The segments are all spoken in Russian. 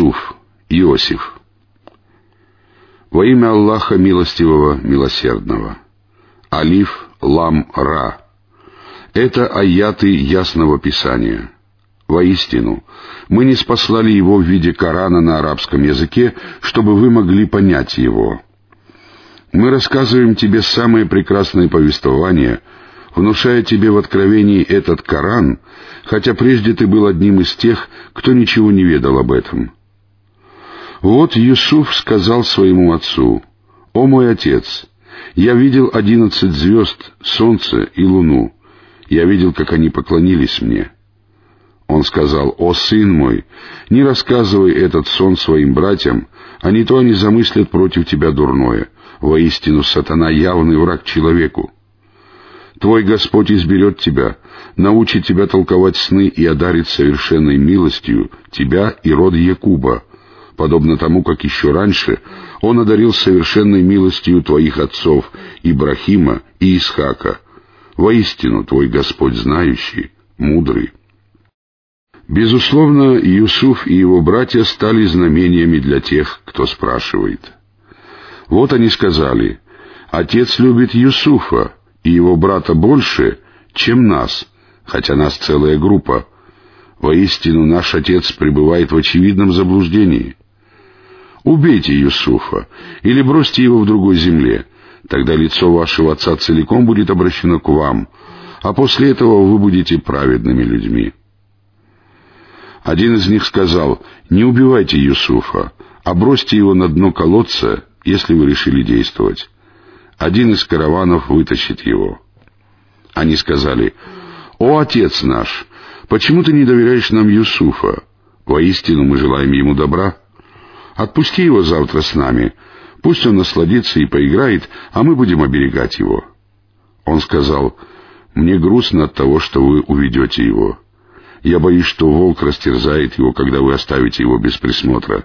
Юсуф, Иосиф. Во имя Аллаха Милостивого, Милосердного. Алиф, Лам, Ра. Это аяты Ясного Писания. Воистину, мы не спаслали его в виде Корана на арабском языке, чтобы вы могли понять его. Мы рассказываем тебе самые прекрасные повествования, внушая тебе в откровении этот Коран, хотя прежде ты был одним из тех, кто ничего не ведал об этом. Вот Юсуф сказал своему отцу, «О мой отец, я видел одиннадцать звезд, солнце и луну. Я видел, как они поклонились мне». Он сказал, «О, сын мой, не рассказывай этот сон своим братьям, а не то они замыслят против тебя дурное. Воистину, сатана — явный враг человеку. Твой Господь изберет тебя, научит тебя толковать сны и одарит совершенной милостью тебя и род Якуба, подобно тому, как еще раньше Он одарил совершенной милостью твоих отцов Ибрахима и Исхака. Воистину, твой Господь знающий, мудрый. Безусловно, Юсуф и его братья стали знамениями для тех, кто спрашивает. Вот они сказали, «Отец любит Юсуфа и его брата больше, чем нас, хотя нас целая группа. Воистину, наш отец пребывает в очевидном заблуждении. Убейте Юсуфа или бросьте его в другой земле, тогда лицо вашего отца целиком будет обращено к вам, а после этого вы будете праведными людьми». Один из них сказал, «Не убивайте Юсуфа, а бросьте его на дно колодца, если вы решили действовать. Один из караванов вытащит его». Они сказали, «О, отец наш, почему ты не доверяешь нам Юсуфа? Воистину мы желаем ему добра. Отпусти его завтра с нами, пусть он насладится и поиграет, а мы будем оберегать его». Он сказал, «Мне грустно от того, что вы уведете его». Я боюсь, что волк растерзает его, когда вы оставите его без присмотра».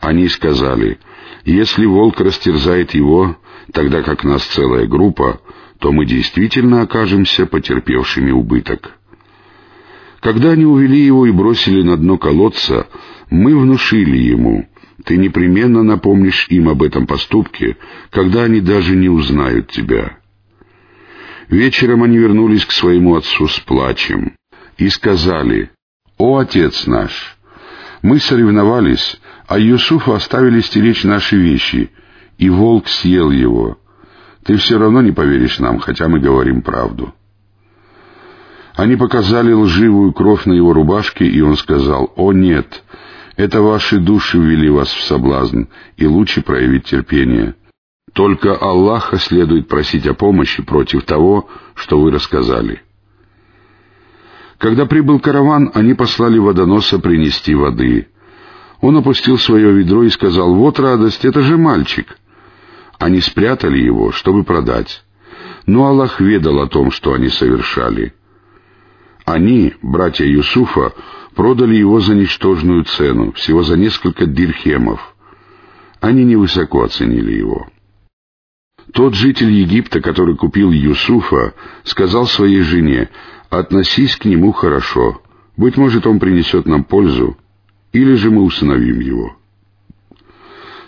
Они сказали, «Если волк растерзает его, тогда как нас целая группа, то мы действительно окажемся потерпевшими убыток». Когда они увели его и бросили на дно колодца, мы внушили ему, «Ты непременно напомнишь им об этом поступке, когда они даже не узнают тебя». Вечером они вернулись к своему отцу с плачем и сказали, «О, Отец наш, мы соревновались, а Юсуфу оставили стеречь наши вещи, и волк съел его. Ты все равно не поверишь нам, хотя мы говорим правду». Они показали лживую кровь на его рубашке, и он сказал, «О, нет, это ваши души ввели вас в соблазн, и лучше проявить терпение. Только Аллаха следует просить о помощи против того, что вы рассказали». Когда прибыл караван, они послали водоноса принести воды. Он опустил свое ведро и сказал, «Вот радость, это же мальчик». Они спрятали его, чтобы продать. Но Аллах ведал о том, что они совершали. Они, братья Юсуфа, продали его за ничтожную цену, всего за несколько дирхемов. Они невысоко оценили его. Тот житель Египта, который купил Юсуфа, сказал своей жене, относись к нему хорошо. Быть может, он принесет нам пользу, или же мы усыновим его.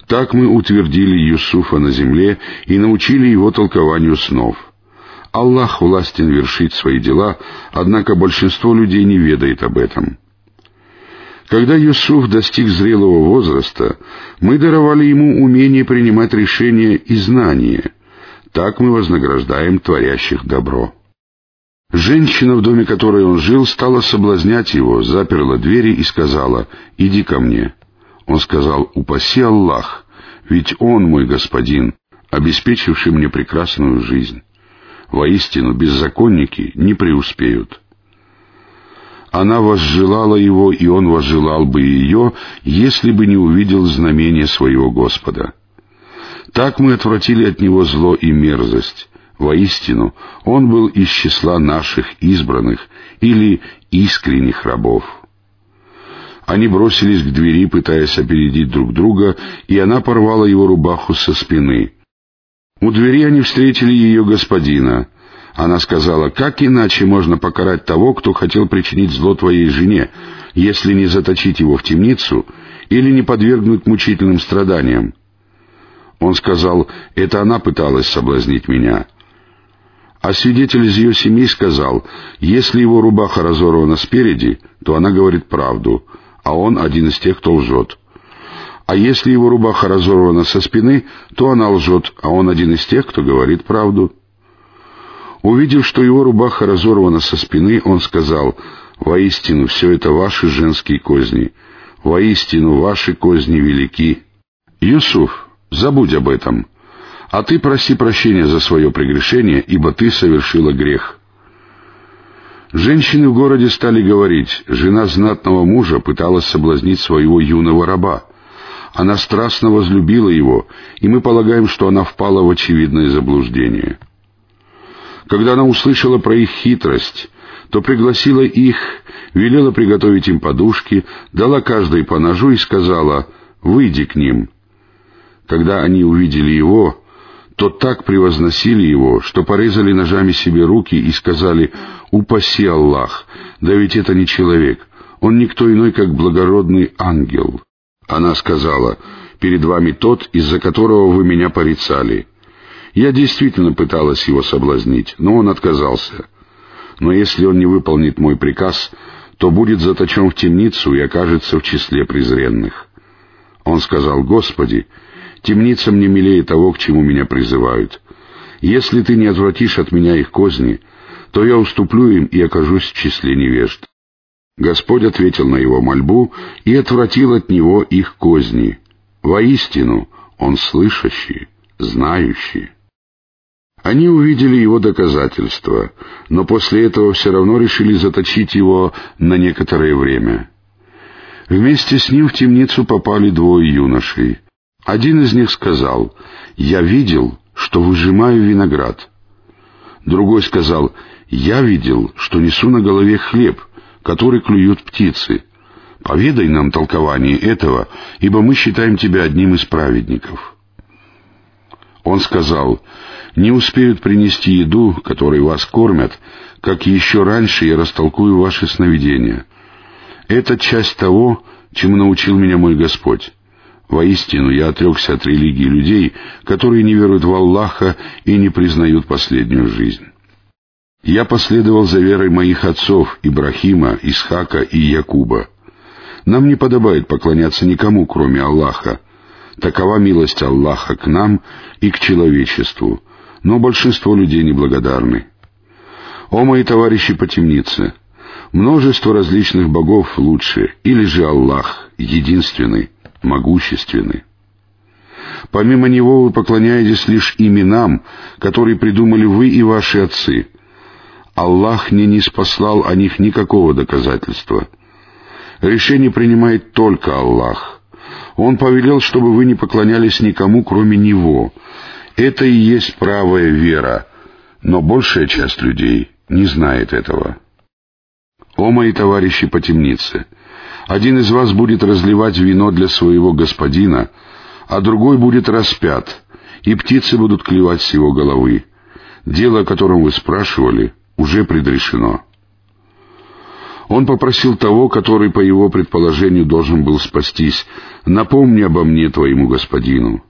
Так мы утвердили Юсуфа на земле и научили его толкованию снов. Аллах властен вершить свои дела, однако большинство людей не ведает об этом. Когда Юсуф достиг зрелого возраста, мы даровали ему умение принимать решения и знания. Так мы вознаграждаем творящих добро. Женщина, в доме которой он жил, стала соблазнять его, заперла двери и сказала, «Иди ко мне». Он сказал, «Упаси Аллах, ведь Он мой господин, обеспечивший мне прекрасную жизнь. Воистину, беззаконники не преуспеют». Она возжелала его, и он возжелал бы ее, если бы не увидел знамения своего Господа. Так мы отвратили от него зло и мерзость, Воистину, он был из числа наших избранных или искренних рабов. Они бросились к двери, пытаясь опередить друг друга, и она порвала его рубаху со спины. У двери они встретили ее господина. Она сказала, «Как иначе можно покарать того, кто хотел причинить зло твоей жене, если не заточить его в темницу или не подвергнуть мучительным страданиям? Он сказал, это она пыталась соблазнить меня. А свидетель из ее семьи сказал, если его рубаха разорвана спереди, то она говорит правду, а он один из тех, кто лжет. А если его рубаха разорвана со спины, то она лжет, а он один из тех, кто говорит правду. Увидев, что его рубаха разорвана со спины, он сказал, «Воистину, все это ваши женские козни. Воистину, ваши козни велики». «Юсуф, забудь об этом, а ты проси прощения за свое прегрешение, ибо ты совершила грех». Женщины в городе стали говорить, жена знатного мужа пыталась соблазнить своего юного раба. Она страстно возлюбила его, и мы полагаем, что она впала в очевидное заблуждение. Когда она услышала про их хитрость, то пригласила их, велела приготовить им подушки, дала каждой по ножу и сказала «Выйди к ним». Когда они увидели его, то так превозносили его, что порезали ножами себе руки и сказали «Упаси Аллах, да ведь это не человек, он никто иной, как благородный ангел». Она сказала «Перед вами тот, из-за которого вы меня порицали». Я действительно пыталась его соблазнить, но он отказался. Но если он не выполнит мой приказ, то будет заточен в темницу и окажется в числе презренных. Он сказал, «Господи, темница мне милее того, к чему меня призывают. Если ты не отвратишь от меня их козни, то я уступлю им и окажусь в числе невежд». Господь ответил на его мольбу и отвратил от него их козни. Воистину, он слышащий, знающий. Они увидели его доказательства, но после этого все равно решили заточить его на некоторое время. Вместе с ним в темницу попали двое юношей. Один из них сказал, «Я видел, что выжимаю виноград». Другой сказал, «Я видел, что несу на голове хлеб, который клюют птицы. Поведай нам толкование этого, ибо мы считаем тебя одним из праведников». Он сказал, «Не успеют принести еду, которой вас кормят, как еще раньше я растолкую ваши сновидения. Это часть того, чему научил меня мой Господь. Воистину, я отрекся от религии людей, которые не веруют в Аллаха и не признают последнюю жизнь. Я последовал за верой моих отцов Ибрахима, Исхака и Якуба. Нам не подобает поклоняться никому, кроме Аллаха, Такова милость Аллаха к нам и к человечеству, но большинство людей неблагодарны. О мои товарищи по темнице! Множество различных богов лучше, или же Аллах, единственный, могущественный. Помимо Него вы поклоняетесь лишь именам, которые придумали вы и ваши отцы. Аллах не ниспослал о них никакого доказательства. Решение принимает только Аллах. Он повелел, чтобы вы не поклонялись никому, кроме Него. Это и есть правая вера, но большая часть людей не знает этого. О, мои товарищи по темнице! Один из вас будет разливать вино для своего господина, а другой будет распят, и птицы будут клевать с его головы. Дело, о котором вы спрашивали, уже предрешено. Он попросил того, который, по его предположению, должен был спастись, «Напомни обо мне твоему господину».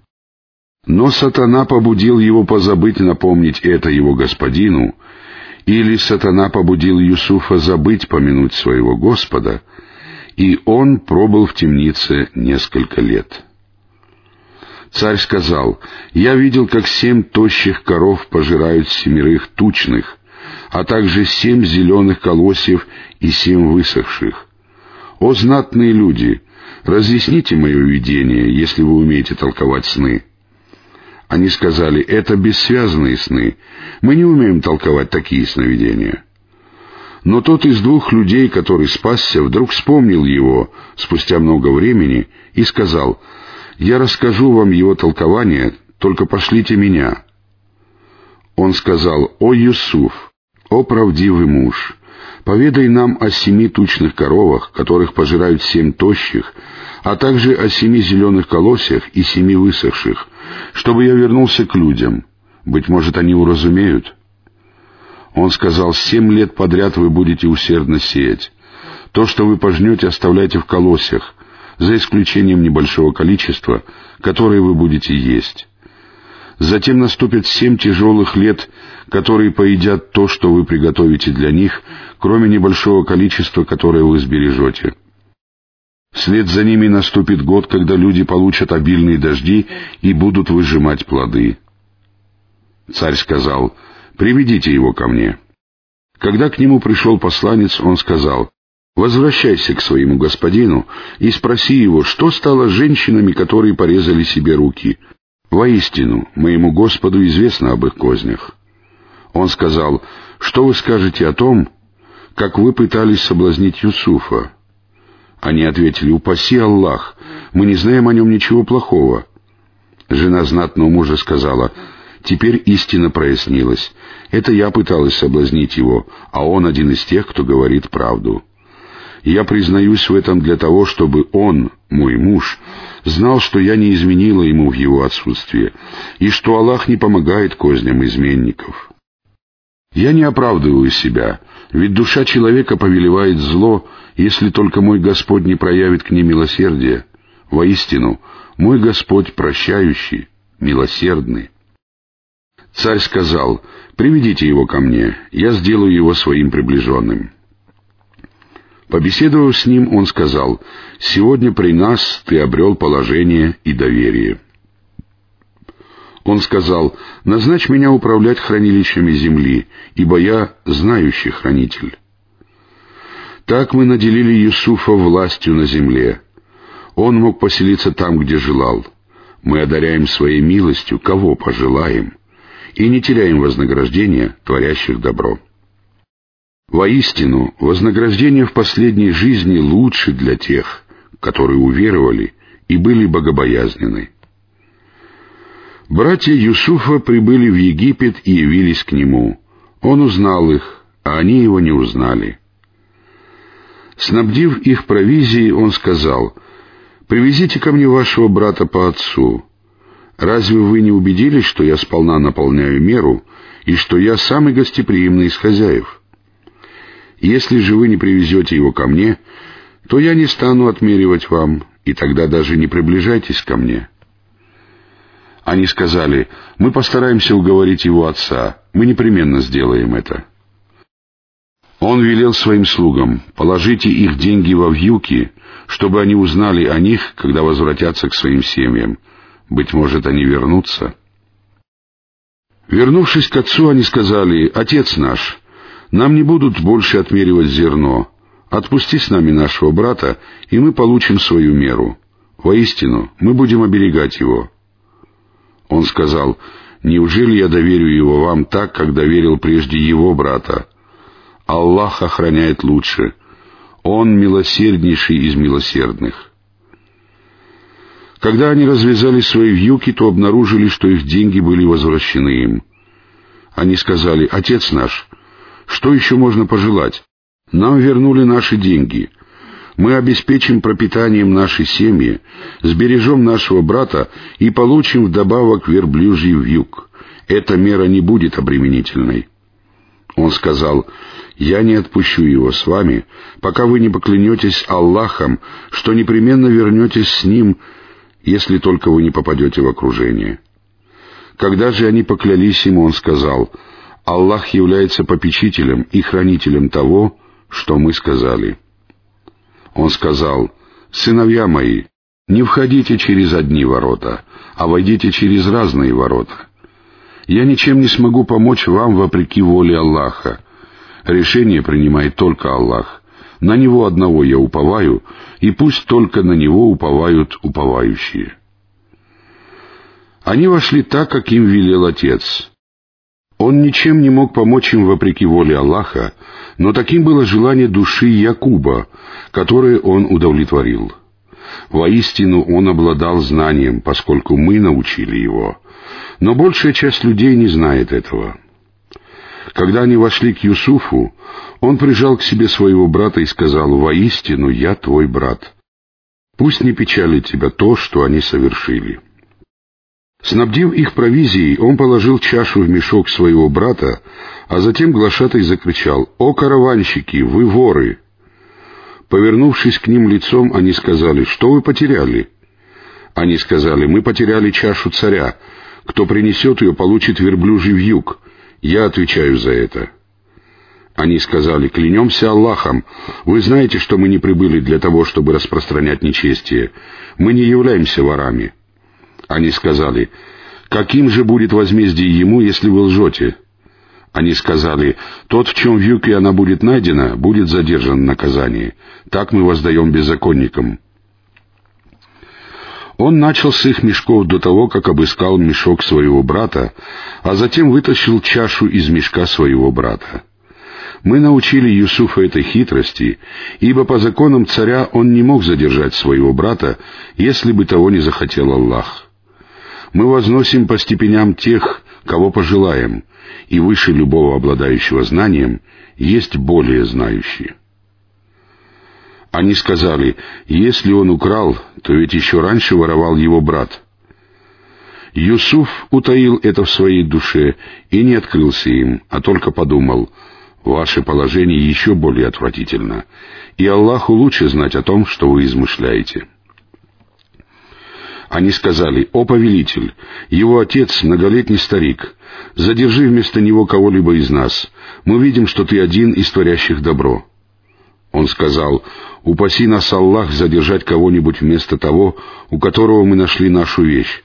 Но сатана побудил его позабыть напомнить это его господину, или сатана побудил Юсуфа забыть помянуть своего Господа, и он пробыл в темнице несколько лет. Царь сказал, «Я видел, как семь тощих коров пожирают семерых тучных, а также семь зеленых колосьев и семь высохших. О знатные люди, разъясните мое видение, если вы умеете толковать сны. Они сказали, это бессвязные сны, мы не умеем толковать такие сновидения. Но тот из двух людей, который спасся, вдруг вспомнил его спустя много времени и сказал, «Я расскажу вам его толкование, только пошлите меня». Он сказал, «О, Юсуф, «О правдивый муж, поведай нам о семи тучных коровах, которых пожирают семь тощих, а также о семи зеленых колосьях и семи высохших, чтобы я вернулся к людям. Быть может, они уразумеют». Он сказал, «Семь лет подряд вы будете усердно сеять. То, что вы пожнете, оставляйте в колосьях, за исключением небольшого количества, которое вы будете есть. Затем наступят семь тяжелых лет, которые поедят то, что вы приготовите для них, кроме небольшого количества, которое вы сбережете. Вслед за ними наступит год, когда люди получат обильные дожди и будут выжимать плоды. Царь сказал, «Приведите его ко мне». Когда к нему пришел посланец, он сказал, «Возвращайся к своему господину и спроси его, что стало с женщинами, которые порезали себе руки. Воистину, моему Господу известно об их кознях». Он сказал, «Что вы скажете о том, как вы пытались соблазнить Юсуфа?» Они ответили, «Упаси Аллах, мы не знаем о нем ничего плохого». Жена знатного мужа сказала, «Теперь истина прояснилась. Это я пыталась соблазнить его, а он один из тех, кто говорит правду. Я признаюсь в этом для того, чтобы он, мой муж, знал, что я не изменила ему в его отсутствие, и что Аллах не помогает козням изменников». Я не оправдываю себя, ведь душа человека повелевает зло, если только мой Господь не проявит к ней милосердие. Воистину, мой Господь прощающий, милосердный. Царь сказал, «Приведите его ко мне, я сделаю его своим приближенным». Побеседовав с ним, он сказал, «Сегодня при нас ты обрел положение и доверие». Он сказал, «Назначь меня управлять хранилищами земли, ибо я знающий хранитель». Так мы наделили Юсуфа властью на земле. Он мог поселиться там, где желал. Мы одаряем своей милостью, кого пожелаем, и не теряем вознаграждения, творящих добро. Воистину, вознаграждение в последней жизни лучше для тех, которые уверовали и были богобоязнены. Братья Юсуфа прибыли в Египет и явились к нему. Он узнал их, а они его не узнали. Снабдив их провизией, он сказал, «Привезите ко мне вашего брата по отцу. Разве вы не убедились, что я сполна наполняю меру и что я самый гостеприимный из хозяев? Если же вы не привезете его ко мне, то я не стану отмеривать вам, и тогда даже не приближайтесь ко мне». Они сказали, мы постараемся уговорить его отца, мы непременно сделаем это. Он велел своим слугам, положите их деньги во вьюки, чтобы они узнали о них, когда возвратятся к своим семьям. Быть может, они вернутся. Вернувшись к отцу, они сказали, «Отец наш, нам не будут больше отмеривать зерно. Отпусти с нами нашего брата, и мы получим свою меру. Воистину, мы будем оберегать его». Он сказал, «Неужели я доверю его вам так, как доверил прежде его брата? Аллах охраняет лучше. Он милосерднейший из милосердных». Когда они развязали свои вьюки, то обнаружили, что их деньги были возвращены им. Они сказали, «Отец наш, что еще можно пожелать? Нам вернули наши деньги. Мы обеспечим пропитанием нашей семьи, сбережем нашего брата и получим вдобавок верблюжий вьюг. Эта мера не будет обременительной. Он сказал, «Я не отпущу его с вами, пока вы не поклянетесь Аллахом, что непременно вернетесь с ним, если только вы не попадете в окружение». Когда же они поклялись ему, он сказал, «Аллах является попечителем и хранителем того, что мы сказали». Он сказал, «Сыновья мои, не входите через одни ворота, а войдите через разные ворота. Я ничем не смогу помочь вам вопреки воле Аллаха. Решение принимает только Аллах. На Него одного я уповаю, и пусть только на Него уповают уповающие». Они вошли так, как им велел Отец. Он ничем не мог помочь им вопреки воле Аллаха, но таким было желание души Якуба, которое он удовлетворил. Воистину он обладал знанием, поскольку мы научили его, но большая часть людей не знает этого. Когда они вошли к Юсуфу, он прижал к себе своего брата и сказал, «Воистину я твой брат. Пусть не печалит тебя то, что они совершили». Снабдив их провизией, он положил чашу в мешок своего брата, а затем глашатай закричал «О, караванщики, вы воры!» Повернувшись к ним лицом, они сказали, «Что вы потеряли?» Они сказали, «Мы потеряли чашу царя. Кто принесет ее, получит верблюжий вьюг. Я отвечаю за это». Они сказали, «Клянемся Аллахом, вы знаете, что мы не прибыли для того, чтобы распространять нечестие. Мы не являемся ворами». Они сказали, «Каким же будет возмездие ему, если вы лжете?» Они сказали, «Тот, в чем в юге она будет найдена, будет задержан в наказании. Так мы воздаем беззаконникам». Он начал с их мешков до того, как обыскал мешок своего брата, а затем вытащил чашу из мешка своего брата. Мы научили Юсуфа этой хитрости, ибо по законам царя он не мог задержать своего брата, если бы того не захотел Аллах. Мы возносим по степеням тех, кого пожелаем, и выше любого обладающего знанием есть более знающие. Они сказали, если он украл, то ведь еще раньше воровал его брат. Юсуф утаил это в своей душе и не открылся им, а только подумал — Ваше положение еще более отвратительно, и Аллаху лучше знать о том, что вы измышляете. Они сказали, «О повелитель, его отец — многолетний старик, задержи вместо него кого-либо из нас, мы видим, что ты один из творящих добро». Он сказал, «Упаси нас, Аллах, задержать кого-нибудь вместо того, у которого мы нашли нашу вещь.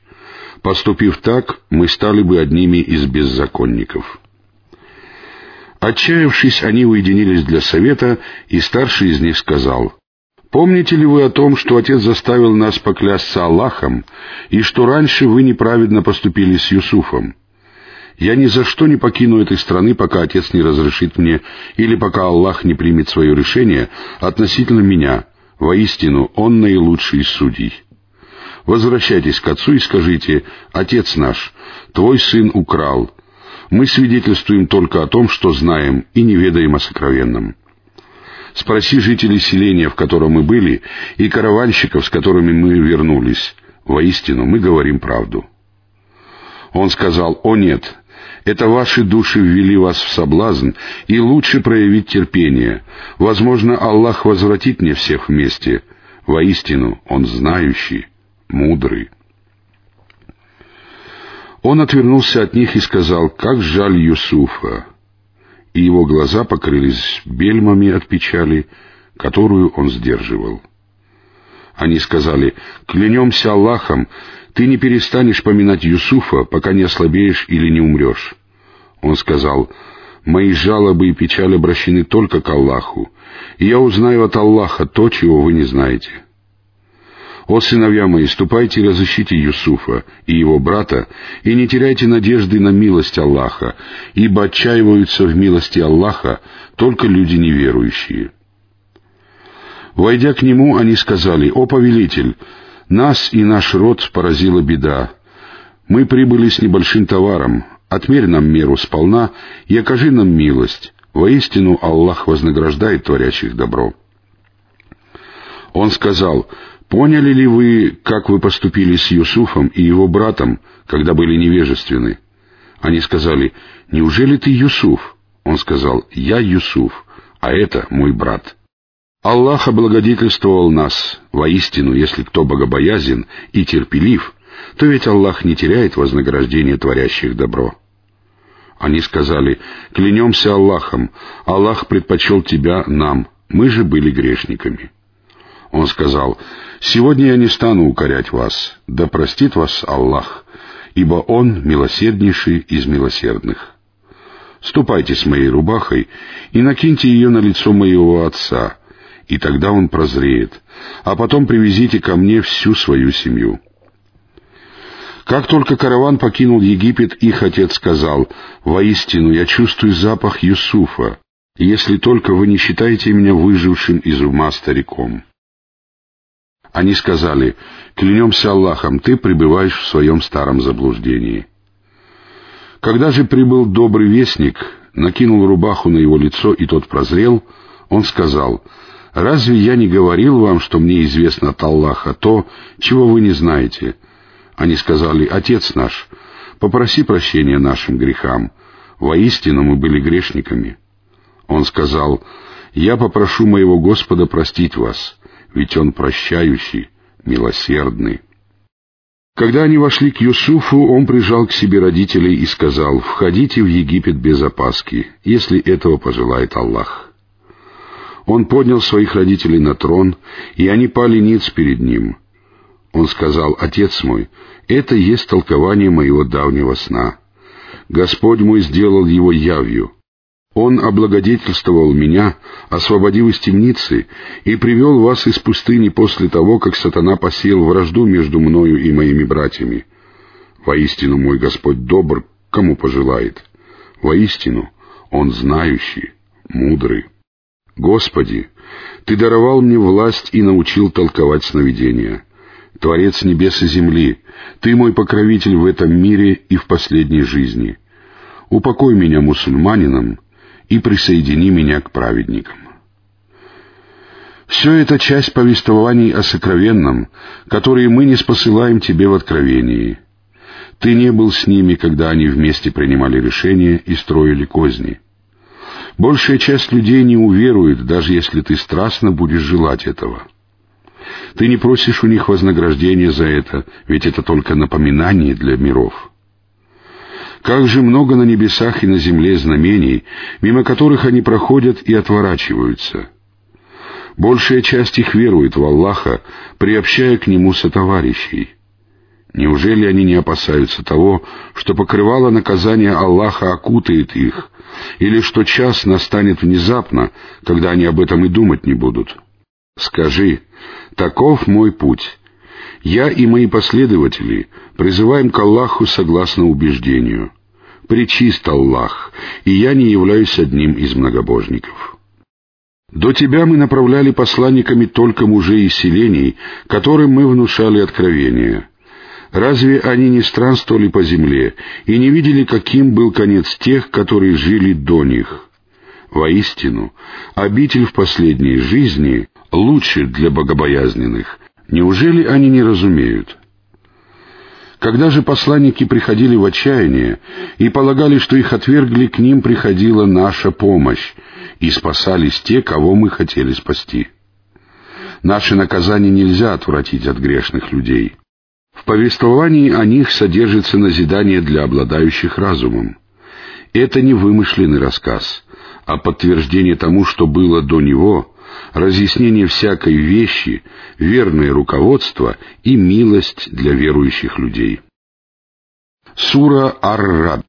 Поступив так, мы стали бы одними из беззаконников». Отчаявшись, они уединились для совета, и старший из них сказал, «Помните ли вы о том, что Отец заставил нас поклясться Аллахом, и что раньше вы неправедно поступили с Юсуфом? Я ни за что не покину этой страны, пока Отец не разрешит мне, или пока Аллах не примет свое решение относительно меня. Воистину, Он наилучший из судей». Возвращайтесь к отцу и скажите, «Отец наш, твой сын украл, мы свидетельствуем только о том, что знаем, и не ведаем о сокровенном. Спроси жителей селения, в котором мы были, и караванщиков, с которыми мы вернулись. Воистину, мы говорим правду. Он сказал, «О нет, это ваши души ввели вас в соблазн, и лучше проявить терпение. Возможно, Аллах возвратит мне всех вместе. Воистину, Он знающий, мудрый». Он отвернулся от них и сказал, «Как жаль Юсуфа!» И его глаза покрылись бельмами от печали, которую он сдерживал. Они сказали, «Клянемся Аллахом, ты не перестанешь поминать Юсуфа, пока не ослабеешь или не умрешь». Он сказал, «Мои жалобы и печаль обращены только к Аллаху, и я узнаю от Аллаха то, чего вы не знаете». «О, сыновья мои, ступайте и разыщите Юсуфа и его брата, и не теряйте надежды на милость Аллаха, ибо отчаиваются в милости Аллаха только люди неверующие». Войдя к нему, они сказали, «О, повелитель, нас и наш род поразила беда. Мы прибыли с небольшим товаром, отмерь нам меру сполна и окажи нам милость. Воистину Аллах вознаграждает творящих добро». Он сказал, Поняли ли вы, как вы поступили с Юсуфом и его братом, когда были невежественны? Они сказали, неужели ты Юсуф? Он сказал, я Юсуф, а это мой брат. Аллах облагодетельствовал нас. Воистину, если кто богобоязен и терпелив, то ведь Аллах не теряет вознаграждение творящих добро. Они сказали, клянемся Аллахом, Аллах предпочел тебя нам, мы же были грешниками. Он сказал, «Сегодня я не стану укорять вас, да простит вас Аллах, ибо Он милосерднейший из милосердных. Ступайте с моей рубахой и накиньте ее на лицо моего отца, и тогда он прозреет, а потом привезите ко мне всю свою семью». Как только караван покинул Египет, их отец сказал, «Воистину я чувствую запах Юсуфа, если только вы не считаете меня выжившим из ума стариком». Они сказали, «Клянемся Аллахом, ты пребываешь в своем старом заблуждении». Когда же прибыл добрый вестник, накинул рубаху на его лицо, и тот прозрел, он сказал, «Разве я не говорил вам, что мне известно от Аллаха то, чего вы не знаете?» Они сказали, «Отец наш, попроси прощения нашим грехам. Воистину мы были грешниками». Он сказал, «Я попрошу моего Господа простить вас, ведь Он прощающий, милосердный». Когда они вошли к Юсуфу, он прижал к себе родителей и сказал, «Входите в Египет без опаски, если этого пожелает Аллах». Он поднял своих родителей на трон, и они пали ниц перед ним. Он сказал, «Отец мой, это есть толкование моего давнего сна. Господь мой сделал его явью. Он облагодетельствовал меня, освободив из темницы, и привел вас из пустыни после того, как сатана посеял вражду между мною и моими братьями. Воистину мой Господь добр, кому пожелает. Воистину Он знающий, мудрый. Господи, Ты даровал мне власть и научил толковать сновидения. Творец небес и земли, Ты мой покровитель в этом мире и в последней жизни. Упокой меня мусульманином, и присоедини меня к праведникам. Все это часть повествований о сокровенном, которые мы не спосылаем тебе в откровении. Ты не был с ними, когда они вместе принимали решения и строили козни. Большая часть людей не уверует, даже если ты страстно будешь желать этого. Ты не просишь у них вознаграждения за это, ведь это только напоминание для миров. Как же много на небесах и на земле знамений, мимо которых они проходят и отворачиваются. Большая часть их верует в Аллаха, приобщая к Нему сотоварищей. Неужели они не опасаются того, что покрывало наказание Аллаха окутает их, или что час настанет внезапно, когда они об этом и думать не будут? Скажи, таков мой путь, я и мои последователи призываем к Аллаху согласно убеждению. Причист Аллах, и я не являюсь одним из многобожников. До тебя мы направляли посланниками только мужей из селений, которым мы внушали откровения. Разве они не странствовали по земле и не видели, каким был конец тех, которые жили до них? Воистину, обитель в последней жизни лучше для богобоязненных, Неужели они не разумеют? Когда же посланники приходили в отчаяние и полагали, что их отвергли, к ним приходила наша помощь, и спасались те, кого мы хотели спасти. Наши наказания нельзя отвратить от грешных людей. В повествовании о них содержится назидание для обладающих разумом. Это не вымышленный рассказ, а подтверждение тому, что было до него, разъяснение всякой вещи, верное руководство и милость для верующих людей. Сура Ар-Рад